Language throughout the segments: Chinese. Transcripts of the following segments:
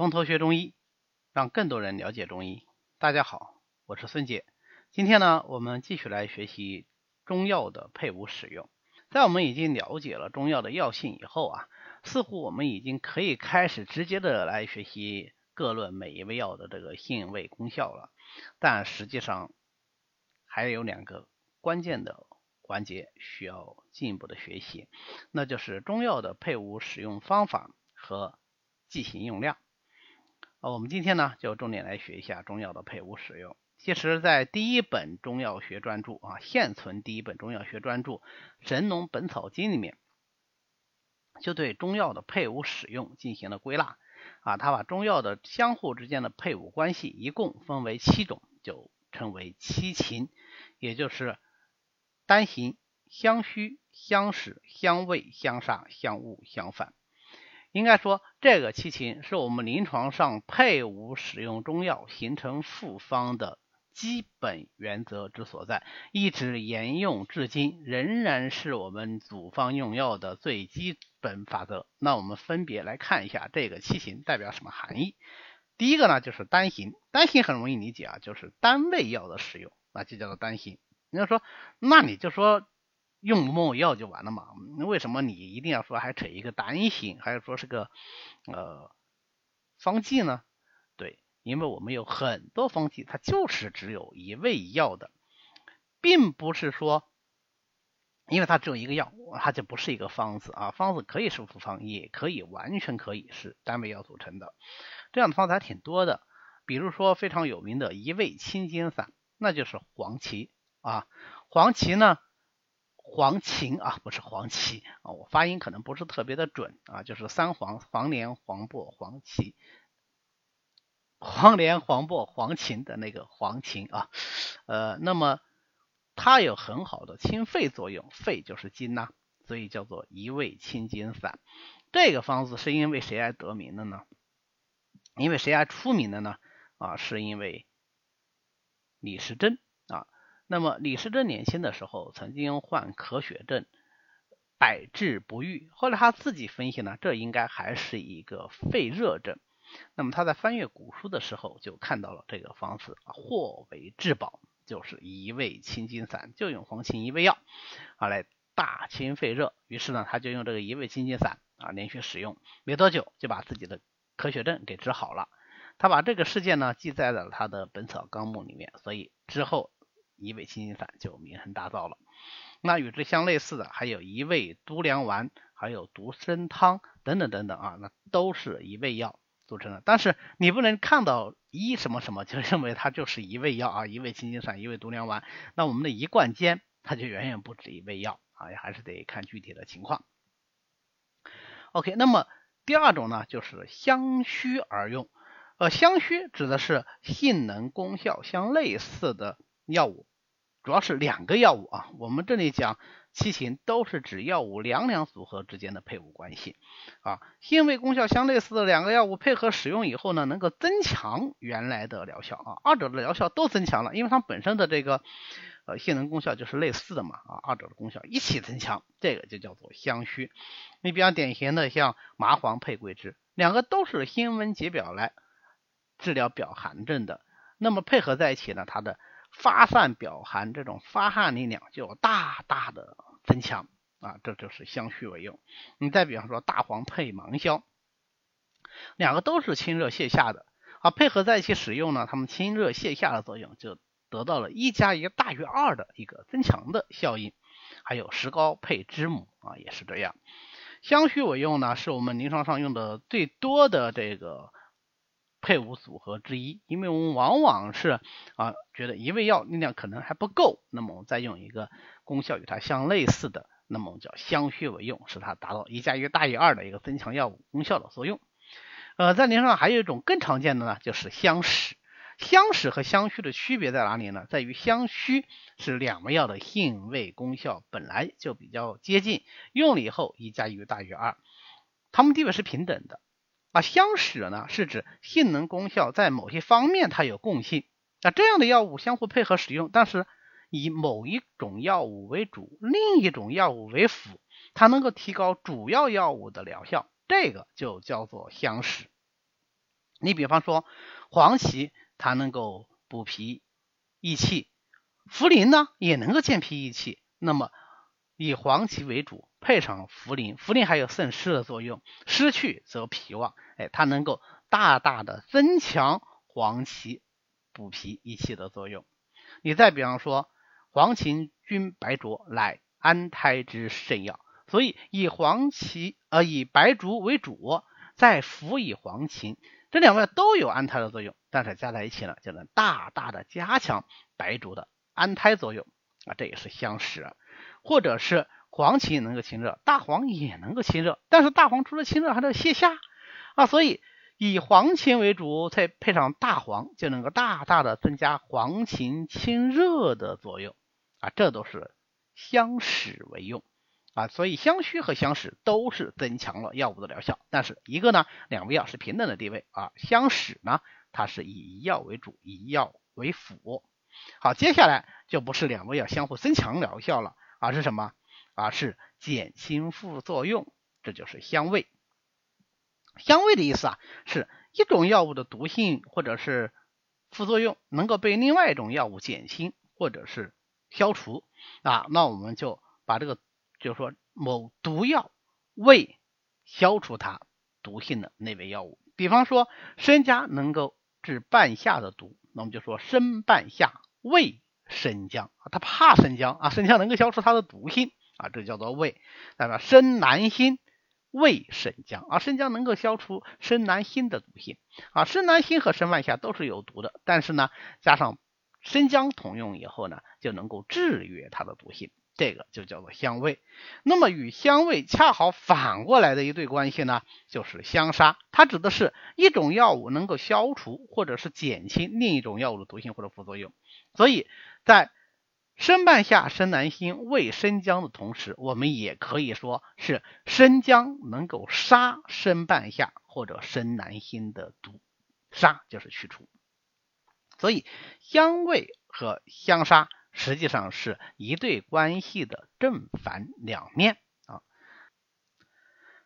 从头学中医，让更多人了解中医。大家好，我是孙杰。今天呢，我们继续来学习中药的配伍使用。在我们已经了解了中药的药性以后啊，似乎我们已经可以开始直接的来学习各论每一味药的这个性味功效了。但实际上还有两个关键的环节需要进一步的学习，那就是中药的配伍使用方法和剂型用量。啊，我们今天呢就重点来学一下中药的配伍使用。其实，在第一本中药学专著啊，现存第一本中药学专著《神农本草经》里面，就对中药的配伍使用进行了归纳啊。他把中药的相互之间的配伍关系一共分为七种，就称为七情，也就是单行、相虚、相使、相味、相杀、相恶、相反。应该说，这个七情是我们临床上配伍使用中药形成复方的。基本原则之所在，一直沿用至今，仍然是我们组方用药的最基本法则。那我们分别来看一下这个七情代表什么含义。第一个呢，就是单行，单行很容易理解啊，就是单味药的使用，那就叫做单行。你要说，那你就说用某药就完了嘛？为什么你一定要说还扯一个单行，还是说是个呃方剂呢？对因为我们有很多方剂，它就是只有一味药的，并不是说，因为它只有一个药，它就不是一个方子啊。方子可以是复方，也可以完全可以是单味药组成的。这样的方子还挺多的，比如说非常有名的一味清金散，那就是黄芪啊。黄芪呢，黄芩啊，不是黄芪啊，我发音可能不是特别的准啊，就是三黄：黄连、黄柏、黄芪。黄连、黄柏、黄芩的那个黄芩啊，呃，那么它有很好的清肺作用，肺就是金呐，所以叫做一味清金散。这个方子是因为谁而得名的呢？因为谁而出名的呢？啊，是因为李时珍。那么李时珍年轻的时候曾经患咳血症，百治不愈，后来他自己分析呢，这应该还是一个肺热症。那么他在翻阅古书的时候，就看到了这个方子，或为至宝，就是一味清金散，就用黄芩一味药啊来大清肺热。于是呢，他就用这个一味清金散啊连续使用，没多久就把自己的咳血症给治好了。他把这个事件呢记载在了他的《本草纲目》里面，所以之后一味清心散就名声大噪了。那与之相类似的，还有一味独梁丸，还有独参汤等等等等啊，那都是一味药。组成的，但是你不能看到一什么什么就认为它就是一味药啊，一味清心散，一味独梁丸。那我们的一贯煎它就远远不止一味药啊，也还是得看具体的情况。OK，那么第二种呢，就是相虚而用。呃，相虚指的是性能功效相类似的药物，主要是两个药物啊。我们这里讲。七情都是指药物两两组合之间的配伍关系啊，性味功效相类似的两个药物配合使用以后呢，能够增强原来的疗效啊，二者的疗效都增强了，因为它本身的这个呃性能功效就是类似的嘛啊，二者的功效一起增强，这个就叫做相虚。你比较典型的像麻黄配桂枝，两个都是辛温解表来治疗表寒症的，那么配合在一起呢，它的发散表寒这种发汗力量就大大的增强啊，这就是相虚为用。你再比方说大黄配芒硝，两个都是清热泻下的啊，配合在一起使用呢，它们清热泻下的作用就得到了一加一大于二的一个增强的效应。还有石膏配知母啊，也是这样。相虚为用呢，是我们临床上用的最多的这个。配伍组合之一，因为我们往往是啊觉得一味药力量可能还不够，那么我们再用一个功效与它相类似的，那么我们叫相虚为用，使它达到一加一大于二的一个增强药物功效的作用。呃，在临床上还有一种更常见的呢，就是相使。相使和相虚的区别在哪里呢？在于相虚是两味药的性味功效本来就比较接近，用了以后一加一大于二，它们地位是平等的。啊，相使呢是指性能功效在某些方面它有共性，那这样的药物相互配合使用，但是以某一种药物为主，另一种药物为辅，它能够提高主要药物的疗效，这个就叫做相使。你比方说黄芪，它能够补脾益气；茯苓呢，也能够健脾益气。那么以黄芪为主，配上茯苓，茯苓还有渗湿的作用，湿去则脾旺，哎，它能够大大的增强黄芪补脾益气的作用。你再比方说黄芩菌白术乃安胎之圣药，所以以黄芪呃以白术为主，再辅以黄芩。这两位都有安胎的作用，但是加在一起呢，就能大大的加强白术的安胎作用啊，这也是相识。或者是黄芪能够清热，大黄也能够清热，但是大黄除了清热还能泻下啊，所以以黄芩为主，再配上大黄，就能够大大的增加黄芩清热的作用啊，这都是相使为用。啊，所以相虚和相使都是增强了药物的疗效，但是一个呢，两味药是平等的地位啊，相使呢，它是以药为主，以药为辅。好，接下来就不是两味药相互增强疗效了，而是什么？而是减轻副作用，这就是香味。香味的意思啊，是一种药物的毒性或者是副作用能够被另外一种药物减轻或者是消除啊，那我们就把这个。就是说，某毒药为消除它毒性的那味药物，比方说生姜能够治半夏的毒，那我们就说生半夏味生姜啊，它怕生姜啊，生姜能够消除它的毒性啊，这叫做味。那么生南星味生姜啊，生姜能够消除生南星的毒性啊，生南星和生半夏都是有毒的，但是呢，加上生姜同用以后呢，就能够制约它的毒性。这个就叫做相位。那么与相位恰好反过来的一对关系呢，就是相杀。它指的是一种药物能够消除或者是减轻另一种药物的毒性或者副作用。所以在生半夏、生南星、味生姜的同时，我们也可以说是生姜能够杀生半夏或者生南星的毒，杀就是去除。所以相位和相杀。实际上是一对关系的正反两面啊。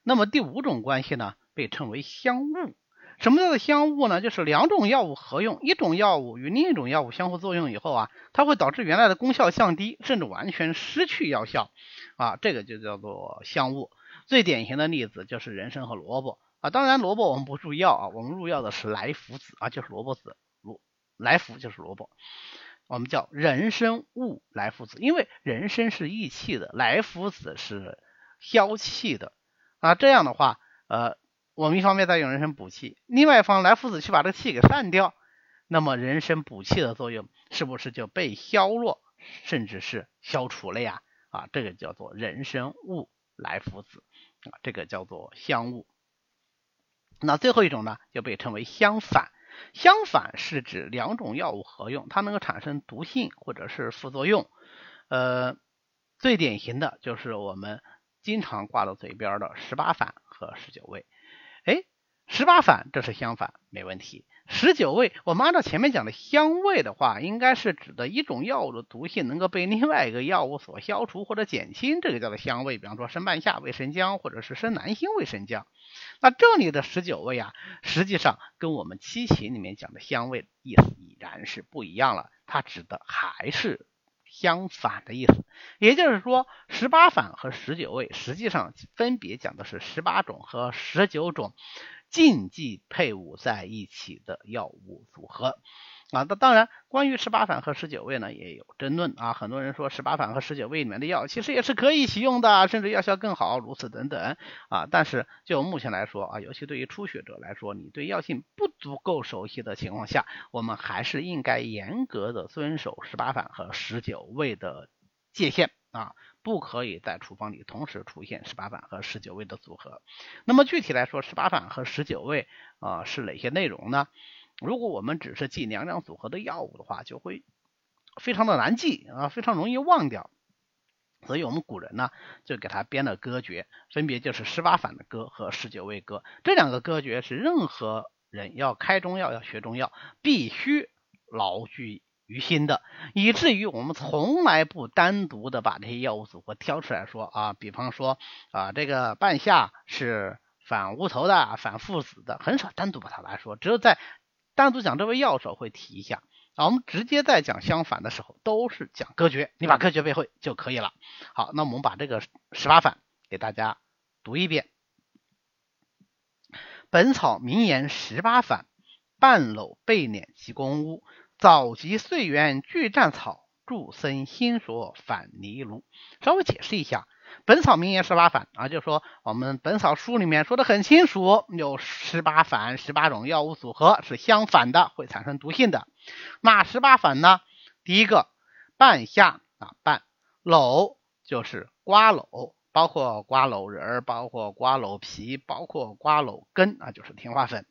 那么第五种关系呢，被称为相误。什么叫做相误呢？就是两种药物合用，一种药物与另一种药物相互作用以后啊，它会导致原来的功效降低，甚至完全失去药效啊。这个就叫做相误。最典型的例子就是人参和萝卜啊。当然萝卜我们不入药啊，我们入药的是来福子啊，就是萝卜籽，萝来福就是萝卜。我们叫人参物来福子，因为人参是益气的，来福子是消气的啊。这样的话，呃，我们一方面在用人参补气，另外一方来福子去把这个气给散掉，那么人参补气的作用是不是就被削弱，甚至是消除了呀？啊，这个叫做人参误来福子啊，这个叫做相误。那最后一种呢，就被称为相反。相反是指两种药物合用，它能够产生毒性或者是副作用。呃，最典型的就是我们经常挂到嘴边的十八反和十九味。哎，十八反这是相反，没问题。十九味，我们按照前面讲的相味的话，应该是指的一种药物的毒性能够被另外一个药物所消除或者减轻，这个叫做相味。比方说生半夏味生姜，或者是生南星味生姜。那这里的十九味啊，实际上跟我们七情里面讲的相味意思已然是不一样了，它指的还是相反的意思。也就是说，十八反和十九畏实际上分别讲的是十八种和十九种。禁忌配伍在一起的药物组合啊，那当然，关于十八反和十九味呢，也有争论啊。很多人说十八反和十九味里面的药其实也是可以一起用的，甚至药效更好，如此等等啊。但是就目前来说啊，尤其对于初学者来说，你对药性不足够熟悉的情况下，我们还是应该严格的遵守十八反和十九味的界限啊。不可以在处方里同时出现十八反和十九味的组合。那么具体来说，十八反和十九味啊是哪些内容呢？如果我们只是记两两组合的药物的话，就会非常的难记啊，非常容易忘掉。所以我们古人呢就给他编了歌诀，分别就是十八反的歌和十九味歌。这两个歌诀是任何人要开中药、要学中药必须牢记。于心的，以至于我们从来不单独的把这些药物组合挑出来说啊，比方说啊，这个半夏是反乌头的、反附子的，很少单独把它来说，只有在单独讲这味药时候会提一下。啊，我们直接在讲相反的时候都是讲歌诀，你把歌诀背会就可以了。好，那我们把这个十八反给大家读一遍。本草名言十八反：半篓背碾及公屋，早集岁元俱战草，助僧心所反泥炉。稍微解释一下。本草名言十八反啊，就是说我们本草书里面说的很清楚，有十八反，十八种药物组合是相反的，会产生毒性的。那十八反呢？第一个半夏啊，半篓就是瓜篓，包括瓜篓仁，包括瓜篓皮，包括瓜篓根啊，就是天花粉。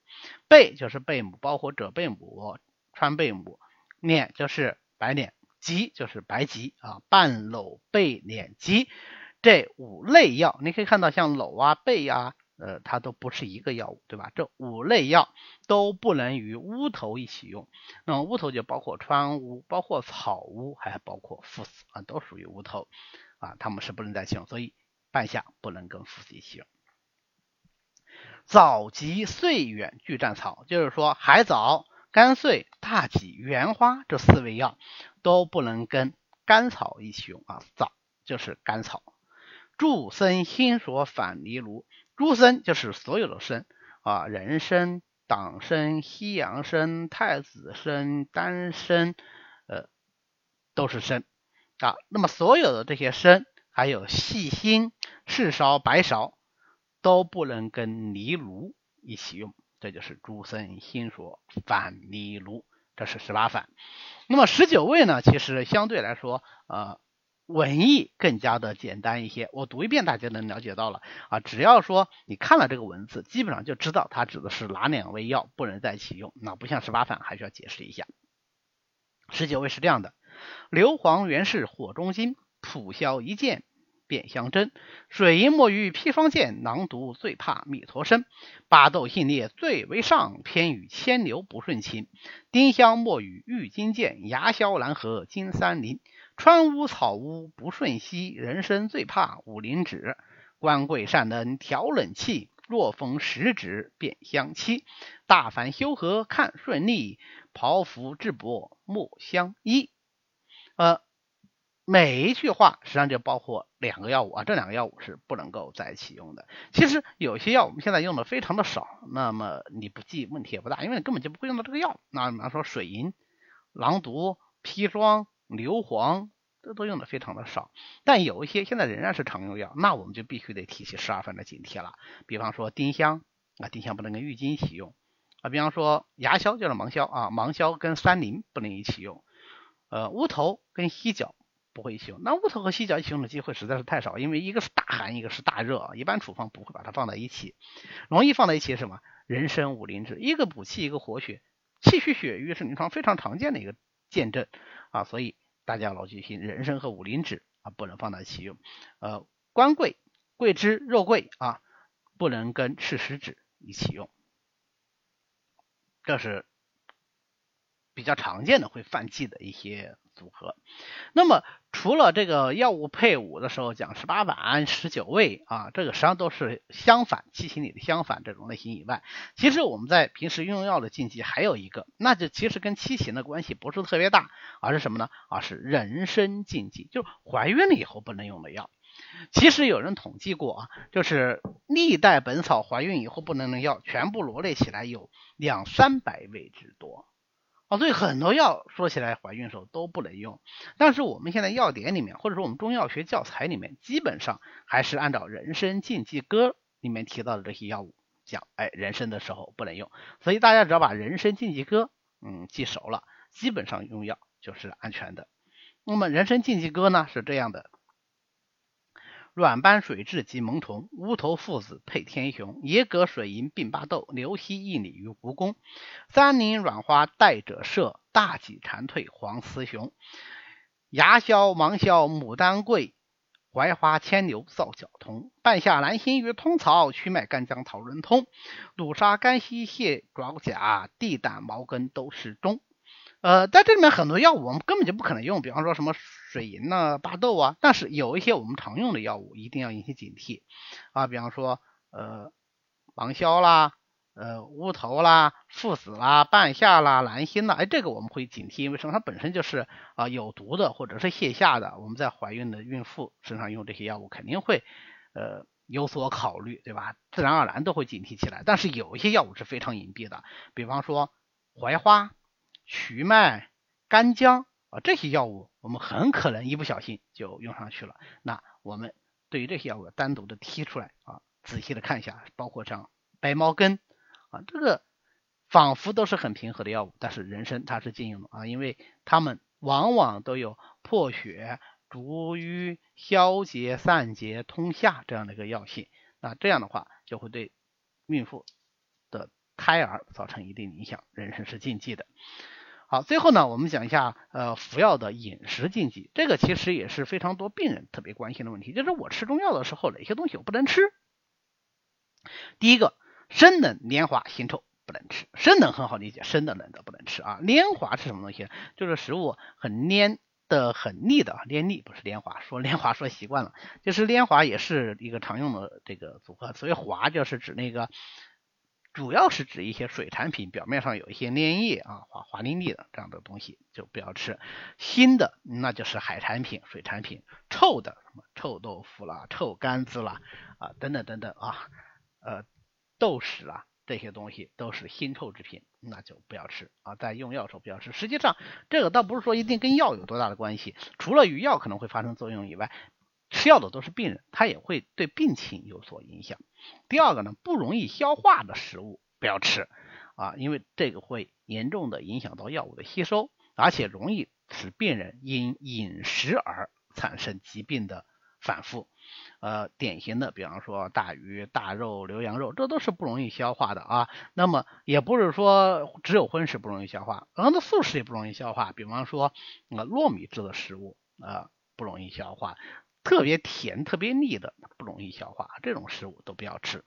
贝就是贝母，包括者贝母、川贝母。碾就是白碾，棘就是白棘啊，半篓贝碾棘。这五类药，你可以看到像篓啊、贝啊，呃，它都不是一个药物，对吧？这五类药都不能与乌头一起用。那么乌头就包括川乌、包括草乌，还包括附子啊，都属于乌头啊，它们是不能再用。所以半夏不能跟附子一起用。枣、荠、穗、远拒战草，就是说海藻、甘穗、大戟、原花这四味药都不能跟甘草一起用啊。枣就是甘草。诸僧心所反泥炉，诸僧就是所有的僧啊，人参、党参、西洋参、太子参、丹参，呃，都是参啊。那么所有的这些参，还有细辛、赤芍、白芍，都不能跟泥炉一起用。这就是诸僧心所反泥炉，这是十八反。那么十九味呢？其实相对来说，呃。文艺更加的简单一些，我读一遍大家能了解到了啊。只要说你看了这个文字，基本上就知道它指的是哪两味药不能在一起用。那不像十八反还需要解释一下。十九味是这样的：硫磺原是火中金，普消一剑便相争。水银墨鱼砒霜剑，囊毒最怕弥陀身。巴豆性烈最为上，偏与牵牛不顺情。丁香墨鱼郁金剑，牙硝蓝河金三林。川乌草乌不顺息，人参最怕五灵脂。官贵善能调冷气，若逢时指便相欺。大凡修和看顺利，袍服质薄莫相依。呃，每一句话实际上就包括两个药物啊，这两个药物是不能够在一起用的。其实有些药我们现在用的非常的少，那么你不记问题也不大，因为你根本就不会用到这个药。那比方说水银、狼毒、砒霜。硫磺这都用的非常的少，但有一些现在仍然是常用药，那我们就必须得提起十二分的警惕了。比方说丁香啊，丁香不能跟郁金一起用啊。比方说牙硝就是芒硝啊，芒硝跟三林不能一起用。呃，乌头跟犀角不会一起用。那乌头和犀角一起用的机会实在是太少，因为一个是大寒，一个是大热，一般处方不会把它放在一起。容易放在一起是什么？人参、五灵脂，一个补气，一个活血，气虚血瘀是临床非常常见的一个见证啊，所以。大家牢记心，人参和五灵脂啊不能放在一起用，呃，官桂、桂枝、肉桂啊不能跟赤石脂一起用，这是比较常见的会犯忌的一些组合。那么除了这个药物配伍的时候讲十八反、十九味啊，这个实际上都是相反，七情里的相反这种类型以外，其实我们在平时用药的禁忌还有一个，那就其实跟七情的关系不是特别大，而是什么呢？而是人参禁忌，就是怀孕了以后不能用的药。其实有人统计过啊，就是历代本草怀孕以后不能用药，全部罗列起来有两三百味之多。所以很多药说起来怀孕时候都不能用，但是我们现在药典里面，或者说我们中药学教材里面，基本上还是按照《人参禁忌歌》里面提到的这些药物讲，哎，人参的时候不能用。所以大家只要把《人参禁忌歌》嗯记熟了，基本上用药就是安全的。那么《人参禁忌歌》呢是这样的。软斑水蛭及萌虫，乌头附子配天雄，野葛水银并巴豆，刘希一里于蜈蚣，三林软花带者射，大戟蝉蜕黄丝雄，牙硝芒硝牡丹桂，槐花牵牛皂角通，半夏兰心与通草，曲麦干姜桃仁通，鲁沙干溪蟹爪甲，地胆毛根都是中。呃，在这里面很多药物我们根本就不可能用，比方说什么水银呐、巴豆啊，但是有一些我们常用的药物一定要引起警惕啊，比方说呃芒硝啦、呃乌头啦、附子啦、半夏啦、兰心啦，哎，这个我们会警惕，因为什么？它本身就是啊有毒的或者是泻下的，我们在怀孕的孕妇身上用这些药物肯定会呃有所考虑，对吧？自然而然都会警惕起来。但是有一些药物是非常隐蔽的，比方说槐花、瞿麦、干姜啊这些药物，我们很可能一不小心就用上去了。那我们对于这些药物单独的剔出来啊，仔细的看一下，包括像白茅根啊，这个仿佛都是很平和的药物，但是人参它是禁用的啊，因为它们往往都有破血、逐瘀、消结、散结、通下这样的一个药性，那这样的话就会对孕妇胎儿造成一定影响，人参是禁忌的。好，最后呢，我们讲一下呃服药的饮食禁忌，这个其实也是非常多病人特别关心的问题，就是我吃中药的时候哪些东西我不能吃？第一个，生冷、黏滑、腥臭不能吃。生冷很好理解，生的冷的不能吃啊。黏滑是什么东西？就是食物很黏的、很腻的，黏腻不是黏滑，说黏滑说习惯了，就是黏滑也是一个常用的这个组合，所谓滑就是指那个。主要是指一些水产品，表面上有一些粘液啊，滑滑腻腻的这样的东西就不要吃。腥的那就是海产品、水产品。臭的什么臭豆腐啦、臭干子啦啊等等等等啊，呃豆豉啦这些东西都是腥臭制品，那就不要吃啊。在用药时候不要吃。实际上这个倒不是说一定跟药有多大的关系，除了与药可能会发生作用以外。吃药的都是病人，他也会对病情有所影响。第二个呢，不容易消化的食物不要吃啊，因为这个会严重的影响到药物的吸收，而且容易使病人因饮食而产生疾病的反复。呃，典型的，比方说大鱼大肉、牛羊肉，这都是不容易消化的啊。那么也不是说只有荤食不容易消化，很多素食也不容易消化。比方说呃糯米制的食物啊不容易消化。特别甜、特别腻的不容易消化，这种食物都不要吃。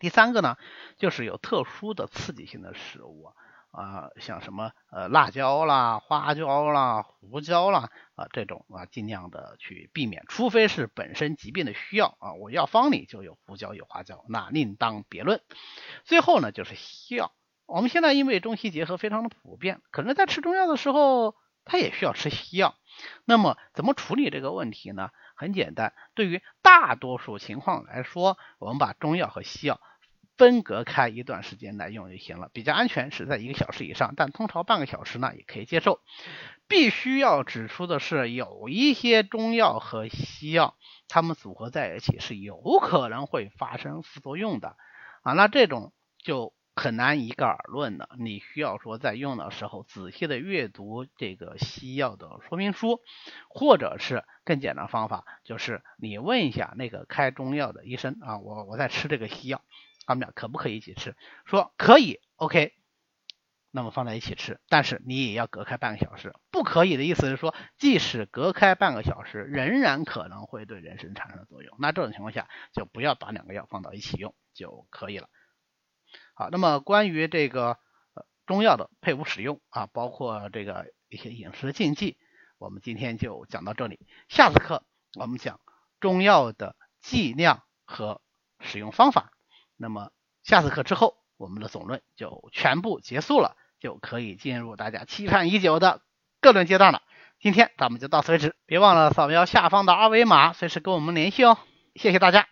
第三个呢，就是有特殊的刺激性的食物啊，像什么呃辣椒啦、花椒啦、胡椒啦啊这种啊，尽量的去避免，除非是本身疾病的需要啊，我药方里就有胡椒、有花椒，那另当别论。最后呢，就是西药，我们现在因为中西结合非常的普遍，可能在吃中药的时候，他也需要吃西药。那么怎么处理这个问题呢？很简单，对于大多数情况来说，我们把中药和西药分隔开一段时间来用就行了，比较安全，是在一个小时以上，但通常半个小时呢也可以接受。必须要指出的是，有一些中药和西药，它们组合在一起是有可能会发生副作用的啊，那这种就。很难一概而论的，你需要说在用的时候仔细的阅读这个西药的说明书，或者是更简单方法，就是你问一下那个开中药的医生啊，我我在吃这个西药，他们俩可不可以一起吃？说可以，OK，那么放在一起吃，但是你也要隔开半个小时。不可以的意思是说，即使隔开半个小时，仍然可能会对人参产生作用。那这种情况下，就不要把两个药放到一起用就可以了。好，那么关于这个中药的配伍使用啊，包括这个一些饮食禁忌，我们今天就讲到这里。下次课我们讲中药的剂量和使用方法。那么下次课之后，我们的总论就全部结束了，就可以进入大家期盼已久的各论阶段了。今天咱们就到此为止，别忘了扫描下方的二维码，随时跟我们联系哦。谢谢大家。